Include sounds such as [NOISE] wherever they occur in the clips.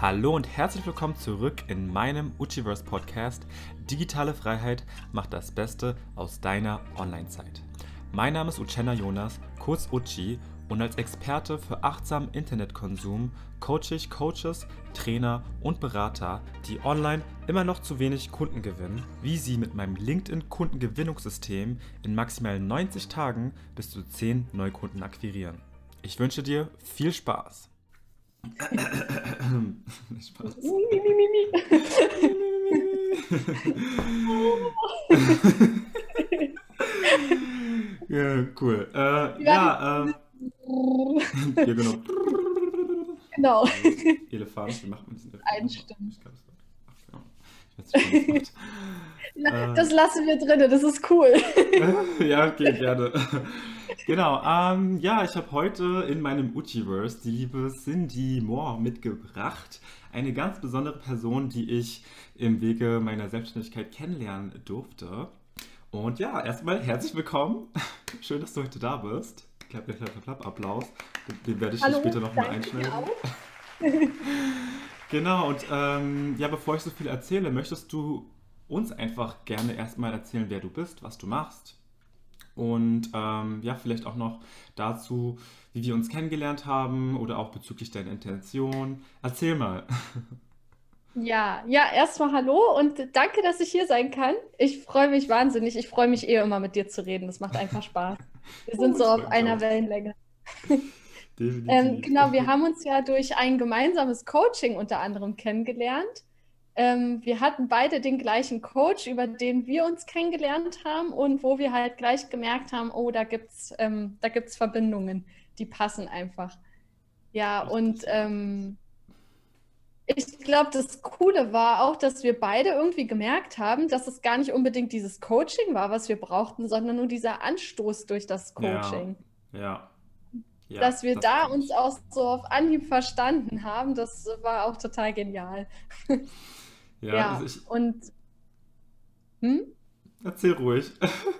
Hallo und herzlich willkommen zurück in meinem Uchiverse Podcast. Digitale Freiheit macht das Beste aus deiner Online-Zeit. Mein Name ist Uchenna Jonas, kurz Uchi, und als Experte für achtsamen Internetkonsum coache ich Coaches, Trainer und Berater, die online immer noch zu wenig Kunden gewinnen, wie sie mit meinem LinkedIn-Kundengewinnungssystem in maximal 90 Tagen bis zu 10 Neukunden akquirieren. Ich wünsche dir viel Spaß. Spaß. [LAUGHS] ja, cool. Äh, ja, [LAUGHS] äh, ja, genau. Genau. Elefant, wie macht man diesen Einstimmen. Ich glaube, es war. Ach, genau. Ich weiß nicht. Das lassen wir drin, das ist cool. [LAUGHS] ja, okay, gerne. [LAUGHS] Genau, ähm, ja, ich habe heute in meinem Uchiverse die liebe Cindy Moore mitgebracht. Eine ganz besondere Person, die ich im Wege meiner Selbstständigkeit kennenlernen durfte. Und ja, erstmal herzlich willkommen. [LAUGHS] Schön, dass du heute da bist. Klapp, klapp, klapp, klapp, Applaus. Den- werde ich Hallo, später nochmal einschneiden. Genau, und ähm, ja, bevor ich so viel erzähle, möchtest du uns einfach gerne erstmal erzählen, wer du bist, was du machst und ähm, ja, vielleicht auch noch dazu, wie wir uns kennengelernt haben oder auch bezüglich deiner Intention. Erzähl mal. [LAUGHS] Ja, ja, erstmal hallo und danke, dass ich hier sein kann. Ich freue mich wahnsinnig. Ich freue mich eh immer mit dir zu reden. Das macht einfach Spaß. Wir sind Oh, [LAUGHS] so auf einer auch. Wellenlänge. [LAUGHS] Ähm, genau, wir haben uns ja durch ein gemeinsames Coaching unter anderem kennengelernt. Ähm, wir hatten beide den gleichen Coach, über den wir uns kennengelernt haben und wo wir halt gleich gemerkt haben, oh, da gibt's, ähm, da gibt's Verbindungen, die passen einfach. Ja, und ähm, ich glaube, das Coole war auch, dass wir beide irgendwie gemerkt haben, dass es gar nicht unbedingt dieses Coaching war, was wir brauchten, sondern nur dieser Anstoß durch das Ja. Coaching Ja. Ja, dass wir das da uns auch so auf Anhieb verstanden haben, das war auch total genial. [LAUGHS] Ja, Ja, also ich und hm? erzähl ruhig. [LAUGHS]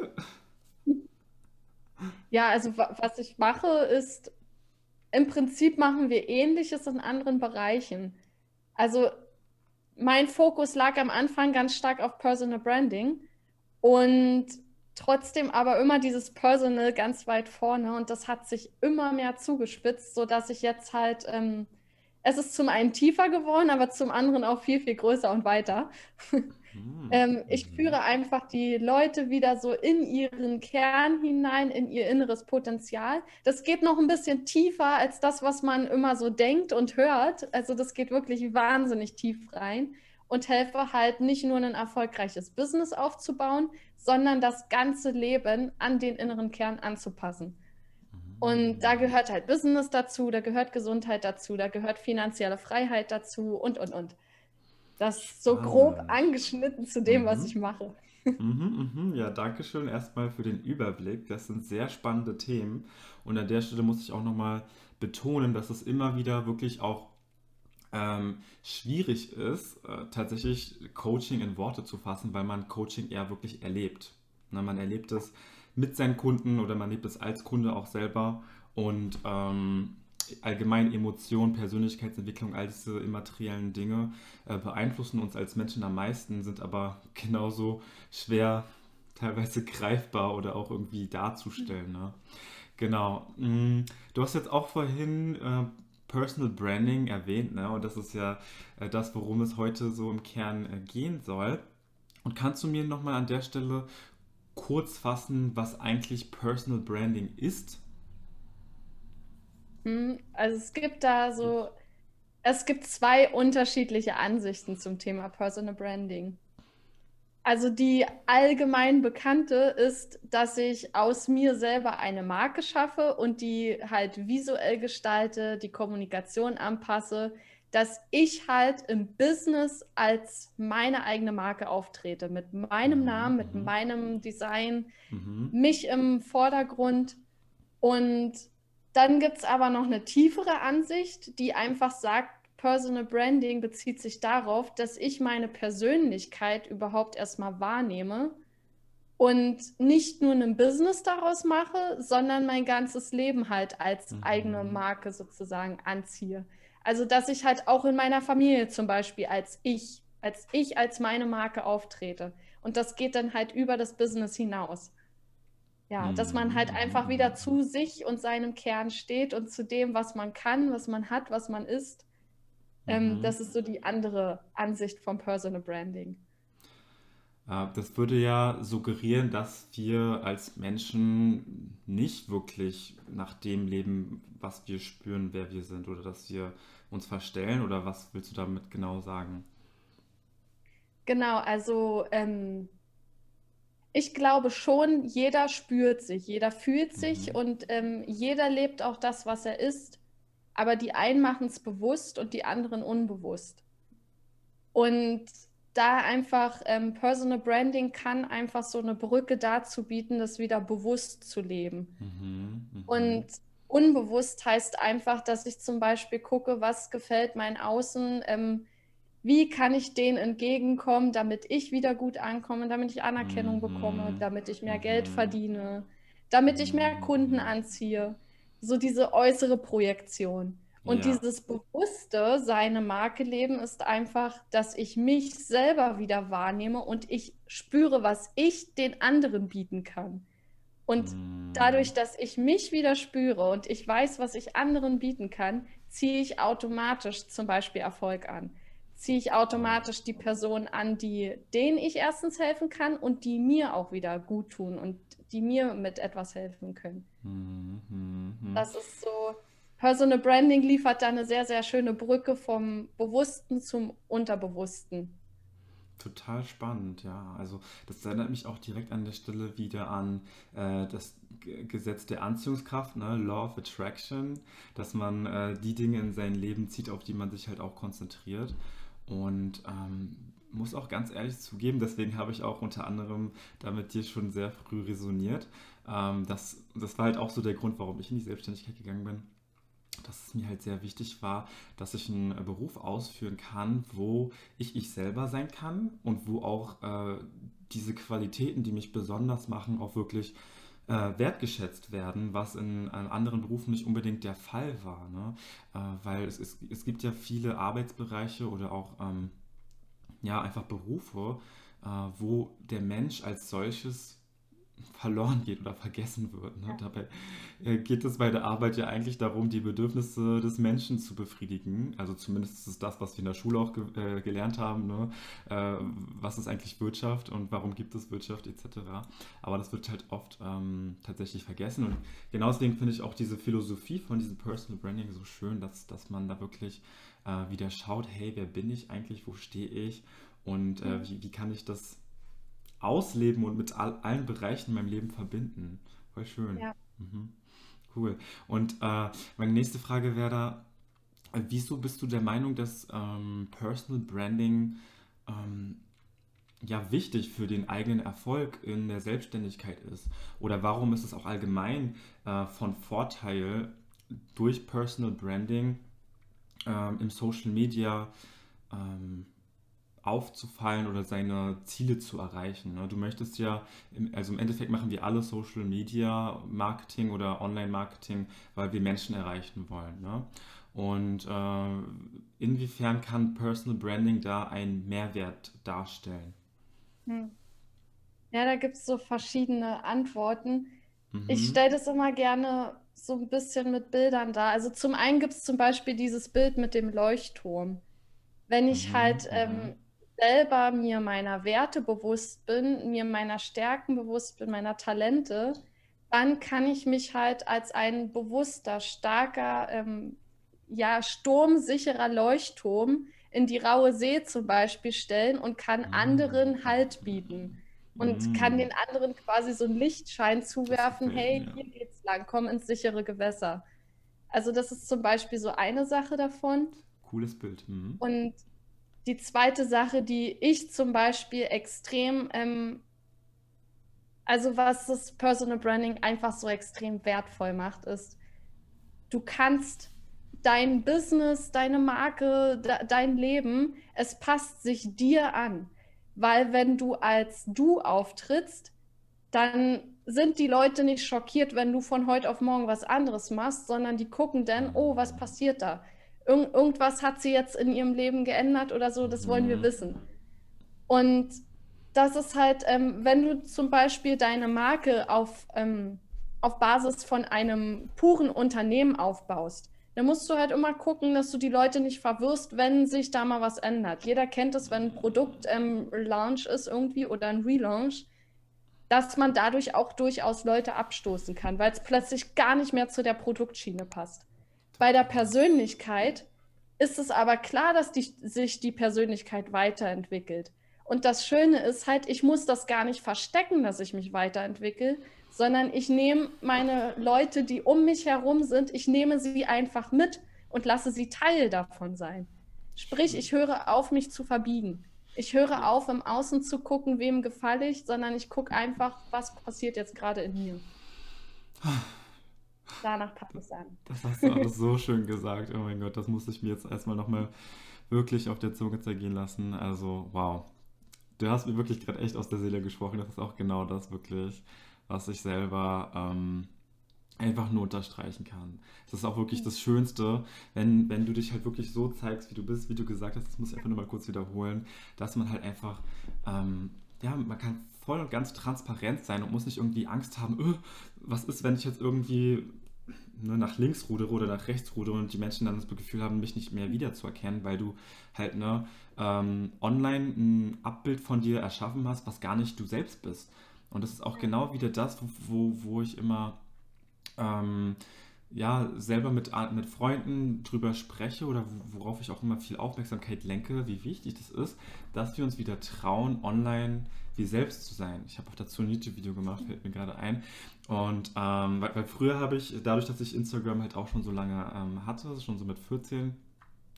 Ja, also wa- was ich mache, ist, im Prinzip machen wir Ähnliches in anderen Bereichen. Also mein Fokus lag am Anfang ganz stark auf Personal Branding und trotzdem aber immer dieses Personal ganz weit vorne und das hat sich immer mehr zugespitzt, sodass ich jetzt halt, ähm, es ist zum einen tiefer geworden, aber zum anderen auch viel, viel größer und weiter. Hm, [LAUGHS] Ähm, ich mhm. führe einfach die Leute wieder so in ihren Kern hinein, in ihr inneres Potenzial. Das geht noch ein bisschen tiefer als das, was man immer so denkt und hört. Also das geht wirklich wahnsinnig tief rein und helfe halt nicht nur ein erfolgreiches Business aufzubauen, sondern das ganze Leben an den inneren Kern anzupassen. Und da gehört halt Business dazu, da gehört Gesundheit dazu, da gehört finanzielle Freiheit dazu und, und, und. Das ist so grob Spannend. angeschnitten zu dem, was Mhm. ich mache. Mhm, mhm. Ja, danke schön erstmal für den Überblick. Das sind sehr spannende Themen. Und an der Stelle muss ich auch nochmal betonen, dass es immer wieder wirklich auch ähm, schwierig ist, äh, tatsächlich Coaching in Worte zu fassen, weil man Coaching eher wirklich erlebt. Na, man erlebt es mit seinen Kunden oder man erlebt es als Kunde auch selber. Und ähm, allgemein Emotionen, Persönlichkeitsentwicklung, all diese immateriellen Dinge äh, beeinflussen uns als Menschen am meisten, sind aber [LAUGHS] genauso schwer teilweise greifbar oder auch irgendwie darzustellen. Ne? Genau. Mm, Du hast jetzt auch vorhin äh, Personal Branding erwähnt, ne? Und das ist ja äh, das, worum es heute so im Kern äh, gehen soll. Und kannst du mir nochmal an der Stelle kurz fassen, was eigentlich Personal Branding ist? Hm, Also es gibt da so, es gibt zwei unterschiedliche Ansichten zum Thema Personal Branding. Also die allgemein bekannte ist, dass ich aus mir selber eine Marke schaffe und die halt visuell gestalte, die Kommunikation anpasse, dass ich halt im Business als meine eigene Marke auftrete, mit meinem Mhm, Namen, mit mhm. meinem Design, Mhm. mich im Vordergrund. Und dann gibt es aber noch eine tiefere Ansicht, die einfach sagt, Personal Branding bezieht sich darauf, dass ich meine Persönlichkeit überhaupt erstmal wahrnehme und nicht nur ein Business daraus mache, sondern mein ganzes Leben halt als Mhm. eigene Marke sozusagen anziehe. Also, dass ich halt auch in meiner Familie zum Beispiel als ich, als ich als meine Marke auftrete. Und das geht dann halt über das Business hinaus. Ja, dass man halt einfach wieder zu sich und seinem Kern steht und zu dem, was man kann, was man hat, was man ist. Ähm, Mhm. das ist so die andere Ansicht vom Personal Branding. Äh, Das würde ja suggerieren, dass wir als Menschen nicht wirklich nach dem leben, was wir spüren, wer wir sind, oder dass wir uns verstellen, oder was willst du damit genau sagen? Genau, also ähm, ich glaube schon, jeder spürt sich, jeder fühlt sich Mhm. und ähm, jeder lebt auch das, was er ist. Aber die einen machen es bewusst und die anderen unbewusst. Und da einfach ähm, Personal Branding kann einfach so eine Brücke dazu bieten, das wieder bewusst zu leben. Mhm, Und mhm, unbewusst heißt einfach, dass ich zum Beispiel gucke, was gefällt mein Außen, ähm, wie kann ich denen entgegenkommen, damit ich wieder gut ankomme, damit ich Anerkennung bekomme, mhm, damit ich mehr Geld mhm, verdiene, damit ich mehr Kunden mhm. anziehe. So diese äußere Projektion. Und Ja. dieses bewusste, seine Marke leben ist einfach, dass ich mich selber wieder wahrnehme und ich spüre, was ich den anderen bieten kann. Und dadurch, Mhm. dass ich mich wieder spüre und ich weiß, was ich anderen bieten kann, ziehe ich automatisch zum Beispiel Erfolg an. Ziehe ich automatisch die Person an, die denen ich erstens helfen kann und die mir auch wieder gut tun und die mir mit etwas helfen können. Mhm, mhm. Das ist so, Personal Branding liefert da eine sehr, sehr schöne Brücke vom Bewussten zum Unterbewussten. Total spannend, ja. Also das erinnert mich auch direkt an der Stelle wieder an äh, das Gesetz der Anziehungskraft, ne? Law of Attraction, dass man äh, die Dinge in sein Leben zieht, auf die man sich halt auch konzentriert. Und ähm, muss auch ganz ehrlich zugeben, deswegen habe ich auch unter anderem da mit dir schon sehr früh resoniert. Ähm, das, das war halt auch so der Grund, warum ich in die Selbstständigkeit gegangen bin dass es mir halt sehr wichtig war, dass ich einen äh, Beruf ausführen kann, wo ich ich selber sein kann und wo auch äh, diese Qualitäten, die mich besonders machen, auch wirklich äh, wertgeschätzt werden, was in, äh, anderen Berufen nicht unbedingt der Fall war. Ne? Äh, weil es, es, es gibt ja viele Arbeitsbereiche oder auch ähm, ja, einfach Berufe, äh, wo der Mensch als solches verloren geht oder vergessen wird. Ne? Dabei äh, geht es bei der Arbeit ja eigentlich darum, die Bedürfnisse des Menschen zu befriedigen. Also zumindest ist es das, was wir in der Schule auch ge äh, gelernt haben. Ne? Äh, was ist eigentlich Wirtschaft und warum gibt es Wirtschaft etc. Aber das wird halt oft ähm, tatsächlich vergessen. Und genau deswegen finde ich auch diese Philosophie von diesem Personal Branding so schön, dass, dass man da wirklich äh, wieder schaut, hey, wer bin ich eigentlich, wo stehe ich und äh, Mhm. wie, wie kann ich das ausleben und mit all, allen Bereichen in meinem Leben verbinden. Voll schön. Ja. Mhm. Cool. Und äh, meine nächste Frage wäre da, wieso bist du der Meinung, dass ähm, Personal Branding ähm, ja wichtig für den eigenen Erfolg in der Selbstständigkeit ist? Oder warum ist es auch allgemein äh, von Vorteil, durch Personal Branding ähm, im Social Media ähm, aufzufallen oder seine Ziele zu erreichen. Ne? Du möchtest ja, also im Endeffekt machen wir alle Social Media Marketing oder Online Marketing, weil wir Menschen erreichen wollen. Ne? Und äh, inwiefern kann Personal Branding da einen Mehrwert darstellen? Hm. Ja, da gibt es so verschiedene Antworten. Ich Mhm. stelle das immer gerne so ein bisschen mit Bildern dar. Also zum einen gibt es zum Beispiel dieses Bild mit dem Leuchtturm. Wenn ich Mhm. halt ähm, selber mir meiner Werte bewusst bin, mir meiner Stärken bewusst bin, meiner Talente, dann kann ich mich halt als ein bewusster, starker, ähm, ja, sturmsicherer Leuchtturm in die raue See zum Beispiel stellen und kann Mhm. anderen Halt bieten und kann den anderen quasi so einen Lichtschein zuwerfen, hey, hier geht's lang, komm ins sichere Gewässer. Also das ist zum Beispiel so eine Sache davon. Cooles Bild. Mhm. Und die zweite Sache, die ich zum Beispiel extrem, ähm, also was das Personal Branding einfach so extrem wertvoll macht, ist, du kannst dein Business, deine Marke, de dein Leben, es passt sich dir an. Weil wenn du als du auftrittst, dann sind die Leute nicht schockiert, wenn du von heute auf morgen was anderes machst, sondern die gucken dann, oh, was passiert da? Ir irgendwas hat sie jetzt in ihrem Leben geändert oder so, das wollen wir mhm. wissen. Und das ist halt, ähm, wenn du zum Beispiel deine Marke auf, ähm, auf Basis von einem puren Unternehmen aufbaust, dann musst du halt immer gucken, dass du die Leute nicht verwirrst, wenn sich da mal was ändert. Jeder kennt es, wenn ein Produkt ähm, Launch ist irgendwie oder ein Relaunch, dass man dadurch auch durchaus Leute abstoßen kann, weil es plötzlich gar nicht mehr zu der Produktschiene passt. Bei der Persönlichkeit ist es aber klar, dass die, sich die Persönlichkeit weiterentwickelt. Und das Schöne ist halt, ich muss das gar nicht verstecken, dass ich mich weiterentwickle, sondern ich nehme meine Leute, die um mich herum sind, ich nehme sie einfach mit und lasse sie Teil davon sein. Sprich, ich höre auf, mich zu verbiegen. Ich höre auf, im Außen zu gucken, wem gefalle ich, sondern ich gucke einfach, was passiert jetzt gerade in mir. Danach passt es an. Das hast du alles so schön gesagt. Oh mein Gott, das muss ich mir jetzt erstmal nochmal wirklich auf der Zunge zergehen lassen. Also, wow du hast mir wirklich gerade echt aus der Seele gesprochen. Das ist auch genau das wirklich, was ich selber ähm, einfach nur unterstreichen kann. Es ist auch wirklich das Schönste, wenn, wenn du dich halt wirklich so zeigst, wie du bist, wie du gesagt hast, das muss ich einfach nur mal kurz wiederholen, dass man halt einfach, ähm, ja, man kann voll und ganz transparent sein und muss nicht irgendwie Angst haben, öh, was ist, wenn ich jetzt irgendwie ne, nach links rudere oder nach rechts rudere und die Menschen dann das Gefühl haben, mich nicht mehr wiederzuerkennen, weil du halt ne, ähm, online ein Abbild von dir erschaffen hast, was gar nicht du selbst bist. Und das ist auch genau wieder das, wo, wo ich immer ähm, ja, selber mit, mit Freunden drüber spreche oder worauf ich auch immer viel Aufmerksamkeit lenke, wie wichtig das ist, dass wir uns wieder trauen, online wir selbst zu sein. Ich habe auch dazu ein YouTube-Video gemacht, fällt mir gerade ein. Und ähm, weil, weil, früher habe ich, dadurch, dass ich Instagram halt auch schon so lange ähm, hatte, schon so mit 14,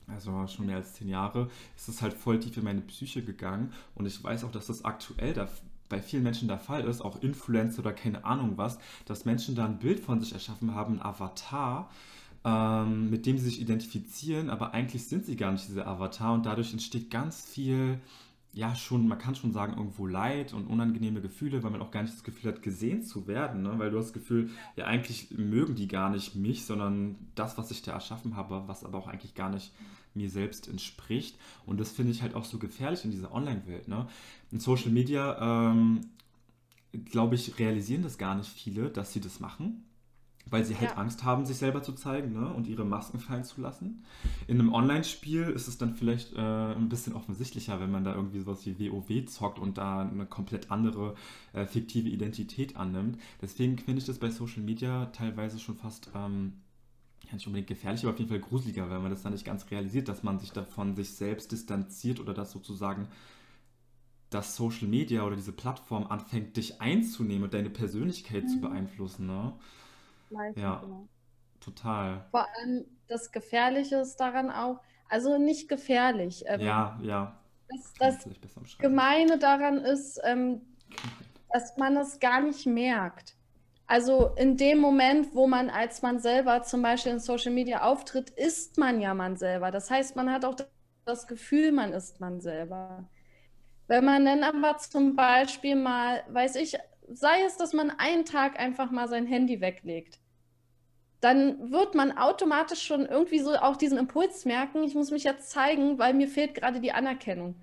also schon mehr als 10 Jahre, ist es halt voll tief in meine Psyche gegangen. Und ich weiß auch, dass das aktuell da bei vielen Menschen der Fall ist, auch Influencer oder keine Ahnung was, dass Menschen da ein Bild von sich erschaffen haben, ein Avatar, ähm, mit dem sie sich identifizieren, aber eigentlich sind sie gar nicht dieser Avatar und dadurch entsteht ganz viel ja schon, man kann schon sagen, irgendwo Leid und unangenehme Gefühle, weil man auch gar nicht das Gefühl hat, gesehen zu werden, ne? weil du hast das Gefühl, ja eigentlich mögen die gar nicht mich, sondern das, was ich da erschaffen habe, was aber auch eigentlich gar nicht mir selbst entspricht. Und das finde ich halt auch so gefährlich in dieser Online-Welt. Ne? In Social Media, ähm, glaube ich, realisieren das gar nicht viele, dass sie das machen weil sie halt ja. Angst haben, sich selber zu zeigen ne? und ihre Masken fallen zu lassen. In einem Online-Spiel ist es dann vielleicht äh, ein bisschen offensichtlicher, wenn man da irgendwie sowas wie WoW zockt und da eine komplett andere äh, fiktive Identität annimmt. Deswegen finde ich das bei Social Media teilweise schon fast, ähm, ja nicht unbedingt gefährlich, aber auf jeden Fall gruseliger, weil man das dann nicht ganz realisiert, dass man sich davon sich selbst distanziert oder dass sozusagen dass Social Media oder diese Plattform anfängt, dich einzunehmen und deine Persönlichkeit mhm. zu beeinflussen. Ne? Leisten, ja, genau. total. Vor allem das Gefährliche ist daran auch, also nicht gefährlich. Ähm, ja, ja. Das, das Gemeine daran ist, ähm, dass man es gar nicht merkt. Also in dem Moment, wo man als man selber zum Beispiel in Social Media auftritt, ist man ja man selber. Das heißt, man hat auch das Gefühl, man ist man selber. Wenn man dann aber zum Beispiel mal, weiß ich, sei es, dass man einen Tag einfach mal sein Handy weglegt dann wird man automatisch schon irgendwie so auch diesen Impuls merken, ich muss mich jetzt zeigen, weil mir fehlt gerade die Anerkennung.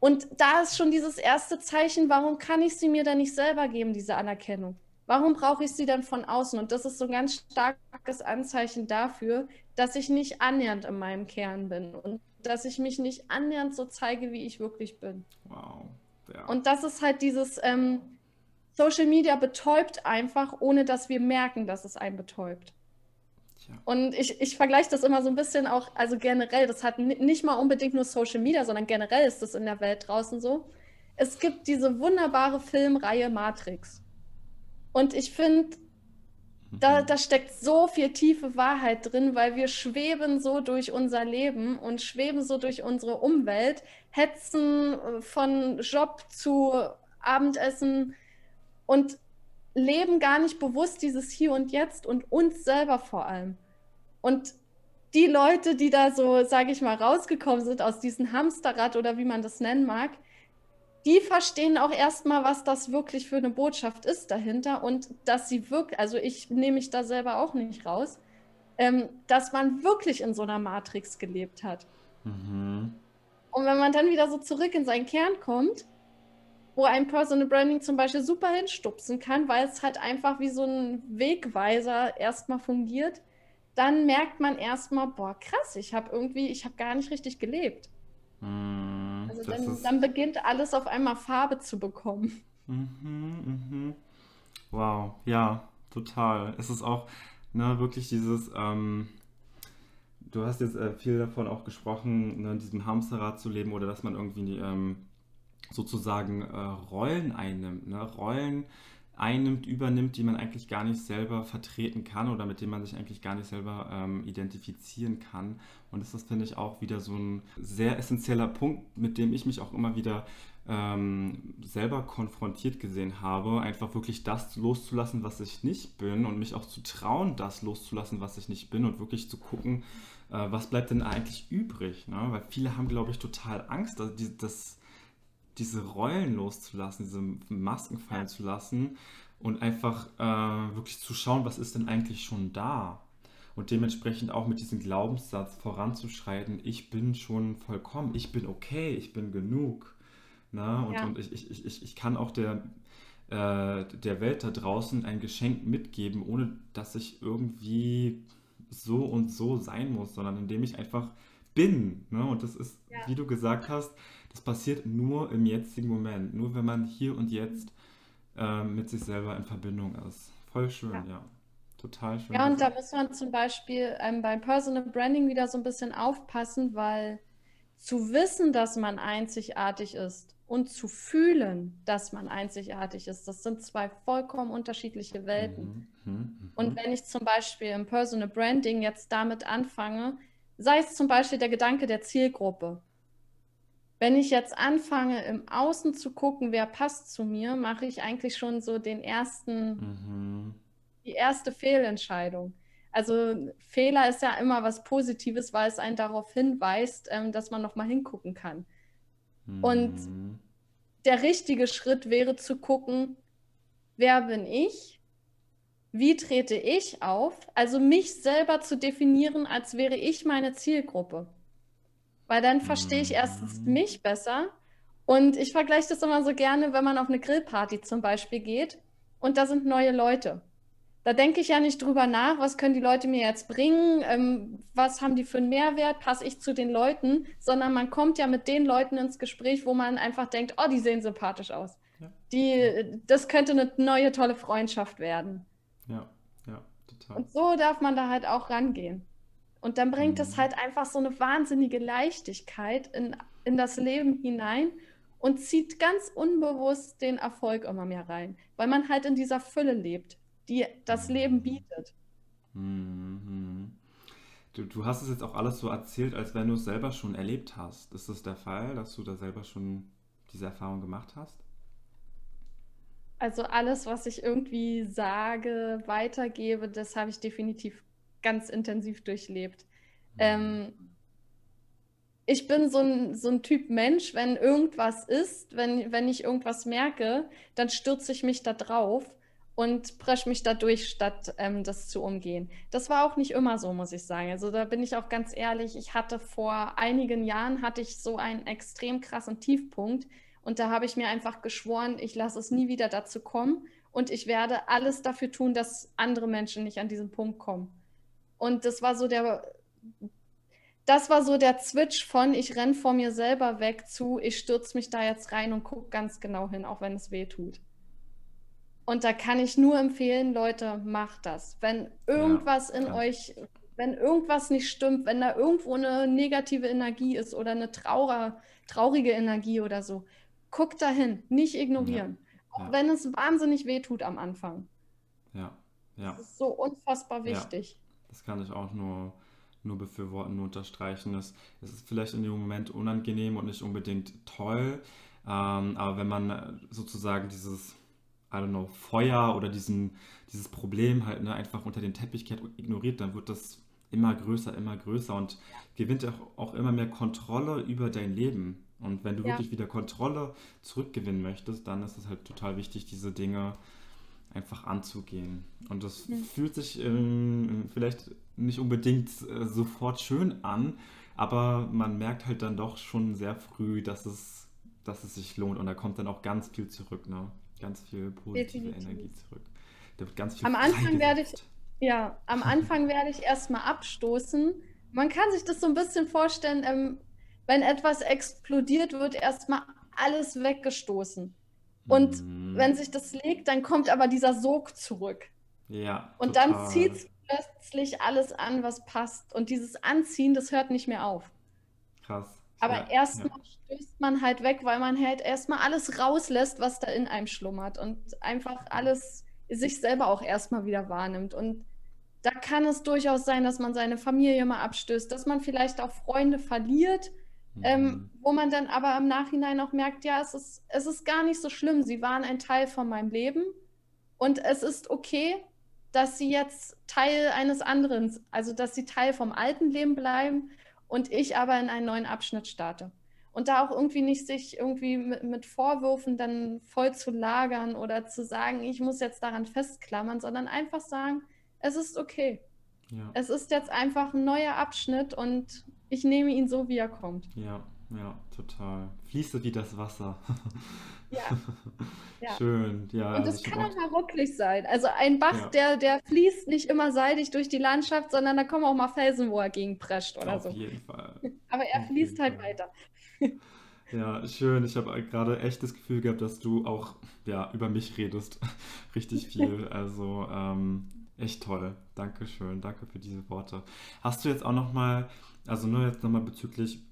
Und da ist schon dieses erste Zeichen, warum kann ich sie mir dann nicht selber geben, diese Anerkennung? Warum brauche ich sie dann von außen? Und das ist so ein ganz starkes Anzeichen dafür, dass ich nicht annähernd in meinem Kern bin und dass ich mich nicht annähernd so zeige, wie ich wirklich bin. Wow. Ja. Und das ist halt dieses, ähm, Social Media betäubt einfach, ohne dass wir merken, dass es einen betäubt. Tja. Und ich, ich vergleiche das immer so ein bisschen auch, also generell, das hat nicht mal unbedingt nur Social Media, sondern generell ist das in der Welt draußen so. Es gibt diese wunderbare Filmreihe Matrix. Und ich finde, da, mhm. da steckt so viel tiefe Wahrheit drin, weil wir schweben so durch unser Leben und schweben so durch unsere Umwelt, hetzen äh, von Job zu Abendessen, und leben gar nicht bewusst dieses Hier und Jetzt und uns selber vor allem. Und die Leute, die da so, sage ich mal, rausgekommen sind aus diesem Hamsterrad oder wie man das nennen mag, die verstehen auch erstmal, was das wirklich für eine Botschaft ist dahinter und dass sie wirklich, also ich nehme mich da selber auch nicht raus, ähm, dass man wirklich in so einer Matrix gelebt hat. Mhm. Und wenn man dann wieder so zurück in seinen Kern kommt, wo ein Personal Branding zum Beispiel super hinstupsen kann, weil es halt einfach wie so ein Wegweiser erstmal fungiert, dann merkt man erstmal, boah, krass, ich habe irgendwie, ich habe gar nicht richtig gelebt. Mm, also dann, dann, beginnt alles auf einmal Farbe zu bekommen. Mhm, mhm. Wow, ja, total. Es ist auch ne, wirklich dieses, ähm, du hast jetzt äh, viel davon auch gesprochen, ne, in diesem Hamsterrad zu leben oder dass man irgendwie ähm, sozusagen äh, Rollen einnimmt, ne? Rollen einnimmt, übernimmt, die man eigentlich gar nicht selber vertreten kann oder mit denen man sich eigentlich gar nicht selber ähm, identifizieren kann. Und das ist, finde ich, auch wieder so ein sehr essentieller Punkt, mit dem ich mich auch immer wieder ähm, selber konfrontiert gesehen habe, einfach wirklich das loszulassen, was ich nicht bin und mich auch zu trauen, das loszulassen, was ich nicht bin und wirklich zu gucken, äh, was bleibt denn eigentlich übrig. Ne? Weil viele haben, glaube ich, total Angst, dass, dass diese Rollen loszulassen, diese Masken fallen zu lassen und einfach äh, wirklich zu schauen, was ist denn eigentlich schon da. Und dementsprechend auch mit diesem Glaubenssatz voranzuschreiten, ich bin schon vollkommen, ich bin okay, ich bin genug. Na? Und, ja. und ich, ich, ich, ich kann auch der, äh, der Welt da draußen ein Geschenk mitgeben, ohne dass ich irgendwie so und so sein muss, sondern indem ich einfach bin. Ne? Und das ist, ja. wie du gesagt hast, das passiert nur im jetzigen Moment, nur wenn man hier und jetzt äh, mit sich selber in Verbindung ist. Voll schön, ja. ja. Total schön. Ja, und da muss man zum Beispiel ähm, beim Personal Branding wieder so ein bisschen aufpassen, weil zu wissen, dass man einzigartig ist und zu fühlen, dass man einzigartig ist, das sind zwei vollkommen unterschiedliche Welten. Mhm, mh, mh. Und wenn ich zum Beispiel im Personal Branding jetzt damit anfange, sei es zum Beispiel der Gedanke der Zielgruppe. Wenn ich jetzt anfange, im Außen zu gucken, wer passt zu mir, mache ich eigentlich schon so den ersten, mhm. die erste Fehlentscheidung. Also Fehler ist ja immer was Positives, weil es einen darauf hinweist, ähm, dass man nochmal hingucken kann. Mhm. Und der richtige Schritt wäre zu gucken, wer bin ich? Wie trete ich auf? Also mich selber zu definieren, als wäre ich meine Zielgruppe. Weil dann verstehe ich erstens mhm. mich besser. Und ich vergleiche das immer so gerne, wenn man auf eine Grillparty zum Beispiel geht und da sind neue Leute. Da denke ich ja nicht drüber nach, was können die Leute mir jetzt bringen, ähm, was haben die für einen Mehrwert, passe ich zu den Leuten, sondern man kommt ja mit den Leuten ins Gespräch, wo man einfach denkt, oh, die sehen sympathisch aus. Ja. Die, das könnte eine neue, tolle Freundschaft werden. Ja, ja, total. Und so darf man da halt auch rangehen. Und dann bringt es mhm. halt einfach so eine wahnsinnige Leichtigkeit in, in das Leben hinein und zieht ganz unbewusst den Erfolg immer mehr rein, weil man halt in dieser Fülle lebt, die das Leben bietet. Mhm. Du, du hast es jetzt auch alles so erzählt, als wenn du es selber schon erlebt hast. Ist das der Fall, dass du da selber schon diese Erfahrung gemacht hast? Also alles, was ich irgendwie sage, weitergebe, das habe ich definitiv ganz intensiv durchlebt. Mhm. Ähm, ich bin so ein, so ein Typ Mensch, wenn irgendwas ist, wenn, wenn ich irgendwas merke, dann stürze ich mich da drauf und presche mich da durch, statt ähm, das zu umgehen. Das war auch nicht immer so, muss ich sagen. Also da bin ich auch ganz ehrlich, ich hatte vor einigen Jahren, hatte ich so einen extrem krassen Tiefpunkt und da habe ich mir einfach geschworen, ich lasse es nie wieder dazu kommen und ich werde alles dafür tun, dass andere Menschen nicht an diesen Punkt kommen. Und das war so der, das war so der Switch von ich renne vor mir selber weg zu ich stürze mich da jetzt rein und gucke ganz genau hin, auch wenn es weh tut. Und da kann ich nur empfehlen, Leute, macht das. Wenn irgendwas ja, in ja. euch, wenn irgendwas nicht stimmt, wenn da irgendwo eine negative Energie ist oder eine Trauer, traurige Energie oder so, guckt dahin, nicht ignorieren. Ja, auch wenn es wahnsinnig weh tut am Anfang. Ja, ja. Das ist so unfassbar wichtig. Das kann ich auch nur, nur befürworten, nur unterstreichen. Es, es ist vielleicht in dem Moment unangenehm und nicht unbedingt toll, ähm, aber wenn man sozusagen dieses, I don't know, Feuer oder diesen, dieses Problem halt ne, einfach unter den Teppich kehrt und ignoriert, dann wird das immer größer, immer größer und gewinnt auch, auch immer mehr Kontrolle über dein Leben. Und wenn du ja. wirklich wieder Kontrolle zurückgewinnen möchtest, dann ist es halt total wichtig, diese Dinge einfach anzugehen. Und das mhm. fühlt sich ähm, vielleicht nicht unbedingt äh, sofort schön an, aber man merkt halt dann doch schon sehr früh, dass es, dass es sich lohnt und da kommt dann auch ganz viel zurück, ne? Ganz viel positive Definitiv. Energie zurück. Da wird ganz viel Am Anfang werde ich, ja, am Anfang [LAUGHS] werde ich erstmal abstoßen. Man kann sich das so ein bisschen vorstellen, ähm, wenn etwas explodiert, wird erstmal alles weggestoßen. Und mhm. wenn sich das legt, dann kommt aber dieser Sog zurück. Ja. Und total. dann zieht es plötzlich alles an, was passt. Und dieses Anziehen, das hört nicht mehr auf. Krass. Aber ja, erstmal ja. stößt man halt weg, weil man halt erstmal alles rauslässt, was da in einem schlummert. Und einfach alles sich selber auch erstmal wieder wahrnimmt. Und da kann es durchaus sein, dass man seine Familie mal abstößt, dass man vielleicht auch Freunde verliert mhm. Ähm, wo man dann aber im Nachhinein auch merkt, ja, es ist, es ist gar nicht so schlimm. Sie waren ein Teil von meinem Leben und es ist okay, dass sie jetzt Teil eines anderen, also dass sie Teil vom alten Leben bleiben und ich aber in einen neuen Abschnitt starte. Und da auch irgendwie nicht sich irgendwie mit, mit Vorwürfen dann voll zu lagern oder zu sagen, ich muss jetzt daran festklammern, sondern einfach sagen, es ist okay. Ja. Es ist jetzt einfach ein neuer Abschnitt und ich nehme ihn so, wie er kommt. Ja, ja, total. Fließt wie das Wasser. Ja. [LAUGHS] ja. Schön, ja. Und es kann auch mal rucklig sein. Also ein Bach, ja. der, der fließt nicht immer seidig durch die Landschaft, sondern da kommen auch mal Felsen, wo er gegen prescht oder Auf so. Auf jeden Fall. [LAUGHS] Aber er Auf fließt halt Fall. weiter. [LAUGHS] Ja, schön. Ich habe gerade echt das Gefühl gehabt, dass du auch ja, über mich redest. Richtig viel. Also ähm, echt toll. Dankeschön. Danke für diese Worte. Hast du jetzt auch noch mal also nur jetzt nochmal bezüglich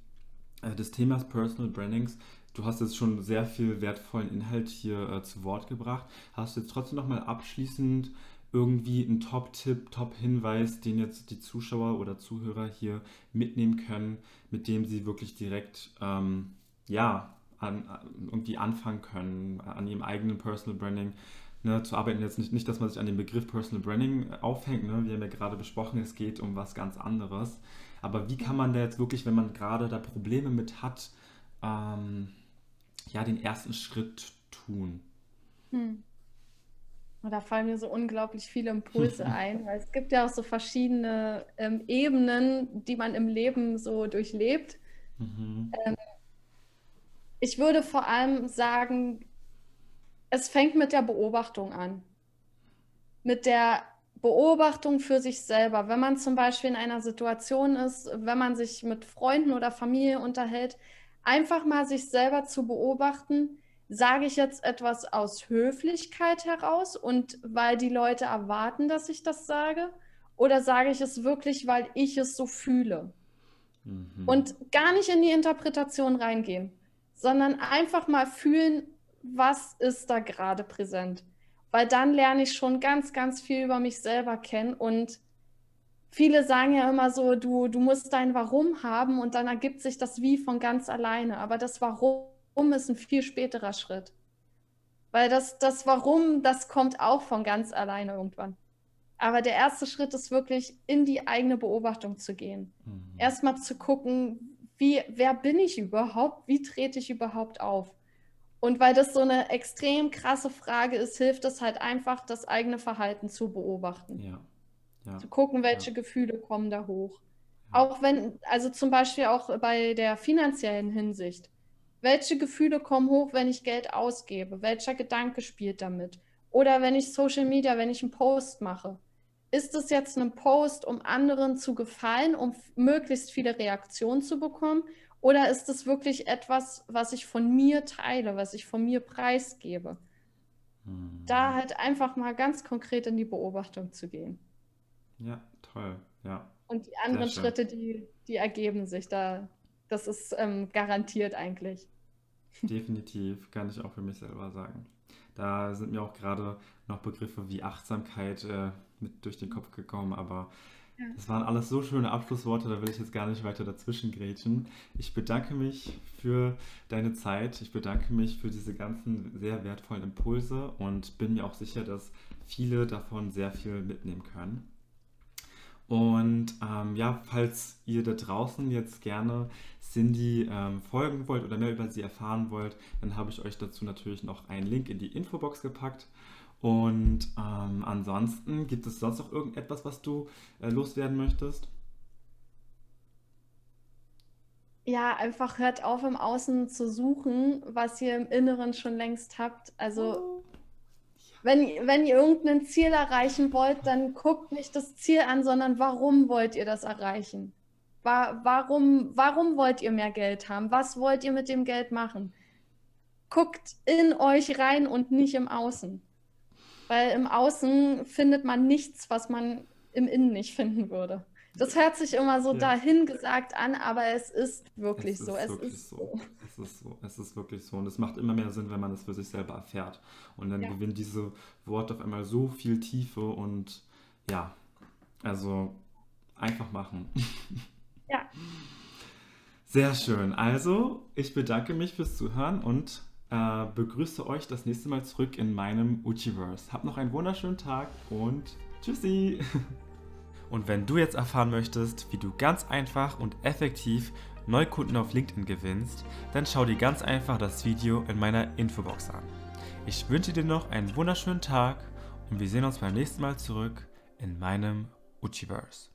äh, des Themas Personal Brandings. Du hast jetzt schon sehr viel wertvollen Inhalt hier äh, zu Wort gebracht. Hast du jetzt trotzdem nochmal abschließend irgendwie einen Top-Tipp, Top-Hinweis, den jetzt die Zuschauer oder Zuhörer hier mitnehmen können, mit dem sie wirklich direkt ähm, ja, an, irgendwie anfangen können, an ihrem eigenen Personal Branding ne, zu arbeiten. Jetzt nicht, nicht, dass man sich an dem Begriff Personal Branding aufhängt. Ne? Wir haben ja gerade besprochen, es geht um was ganz anderes. Aber wie kann man da jetzt wirklich, wenn man gerade da Probleme mit hat, ähm, ja, den ersten Schritt tun? Hm. Da fallen mir so unglaublich viele Impulse [LAUGHS] ein, weil es gibt ja auch so verschiedene ähm, Ebenen, die man im Leben so durchlebt. Mhm. Ähm, ich würde vor allem sagen, es fängt mit der Beobachtung an. Mit der Beobachtung für sich selber. Wenn man zum Beispiel in einer Situation ist, wenn man sich mit Freunden oder Familie unterhält, einfach mal sich selber zu beobachten, sage ich jetzt etwas aus Höflichkeit heraus und weil die Leute erwarten, dass ich das sage, oder sage ich es wirklich, weil ich es so fühle? Mhm. Und gar nicht in die Interpretation reingehen, sondern einfach mal fühlen, was ist da gerade präsent weil dann lerne ich schon ganz, ganz viel über mich selber kennen und viele sagen ja immer so, du, du musst dein Warum haben und dann ergibt sich das Wie von ganz alleine. Aber das Warum ist ein viel späterer Schritt. Weil das, das Warum, das kommt auch von ganz alleine irgendwann. Aber der erste Schritt ist wirklich, in die eigene Beobachtung zu gehen. Mhm. Erstmal zu gucken, wie, wer bin ich überhaupt? Wie trete ich überhaupt auf? Und weil das so eine extrem krasse Frage ist, hilft es halt einfach, das eigene Verhalten zu beobachten. Ja. ja. Zu gucken, welche ja. Gefühle kommen da hoch. Auch wenn, also zum Beispiel auch bei der finanziellen Hinsicht. Welche Gefühle kommen hoch, wenn ich Geld ausgebe? Welcher Gedanke spielt damit? Oder wenn ich Social Media, wenn ich einen Post mache. Ist es jetzt ein Post, um anderen zu gefallen, um möglichst viele Reaktionen zu bekommen? Oder ist es wirklich etwas, was ich von mir teile, was ich von mir preisgebe? Hm. Da halt einfach mal ganz konkret in die Beobachtung zu gehen. Ja, toll, ja. Und die anderen Schritte, die, die ergeben sich da. Das ist ähm, garantiert eigentlich. Definitiv, kann ich auch für mich selber sagen. Da sind mir auch gerade noch Begriffe wie Achtsamkeit äh, mit durch den Kopf gekommen, aber das waren alles so schöne Abschlussworte, da will ich jetzt gar nicht weiter dazwischen grätschen. Ich bedanke mich für deine Zeit. Ich bedanke mich für diese ganzen sehr wertvollen Impulse und bin mir auch sicher, dass viele davon sehr viel mitnehmen können. Und ähm, ja, falls ihr da draußen jetzt gerne Cindy ähm, folgen wollt oder mehr über sie erfahren wollt, dann habe ich euch dazu natürlich noch einen Link in die Infobox gepackt. Und ähm, ansonsten, gibt es sonst noch irgendetwas, was du äh, loswerden möchtest? Ja, einfach hört auf, im Außen zu suchen, was ihr im Inneren schon längst habt. Also, wenn, wenn ihr irgendein Ziel erreichen wollt, dann guckt nicht das Ziel an, sondern warum wollt ihr das erreichen? Warum, warum wollt ihr mehr Geld haben? Was wollt ihr mit dem Geld machen? Guckt in euch rein und nicht im Außen weil im Außen findet man nichts, was man im Innen nicht finden würde. Das hört sich immer so ja. dahin gesagt an, aber es ist wirklich es so. Ist es wirklich ist so. so. Es ist so. Es ist wirklich so. Und es macht immer mehr Sinn, wenn man es für sich selber erfährt. Und dann ja. gewinnen diese Worte auf einmal so viel Tiefe und ja, also einfach machen. Ja. Sehr schön. Also, ich bedanke mich fürs Zuhören und äh, begrüße euch das nächste Mal zurück in meinem Uchiverse. Habt noch einen wunderschönen Tag und tschüssi! [LAUGHS] Und wenn du jetzt erfahren möchtest, wie du ganz einfach und effektiv Neukunden auf LinkedIn gewinnst, dann schau dir ganz einfach das Video in meiner Infobox an. Ich wünsche dir noch einen wunderschönen Tag und wir sehen uns beim nächsten Mal zurück in meinem Uchiverse.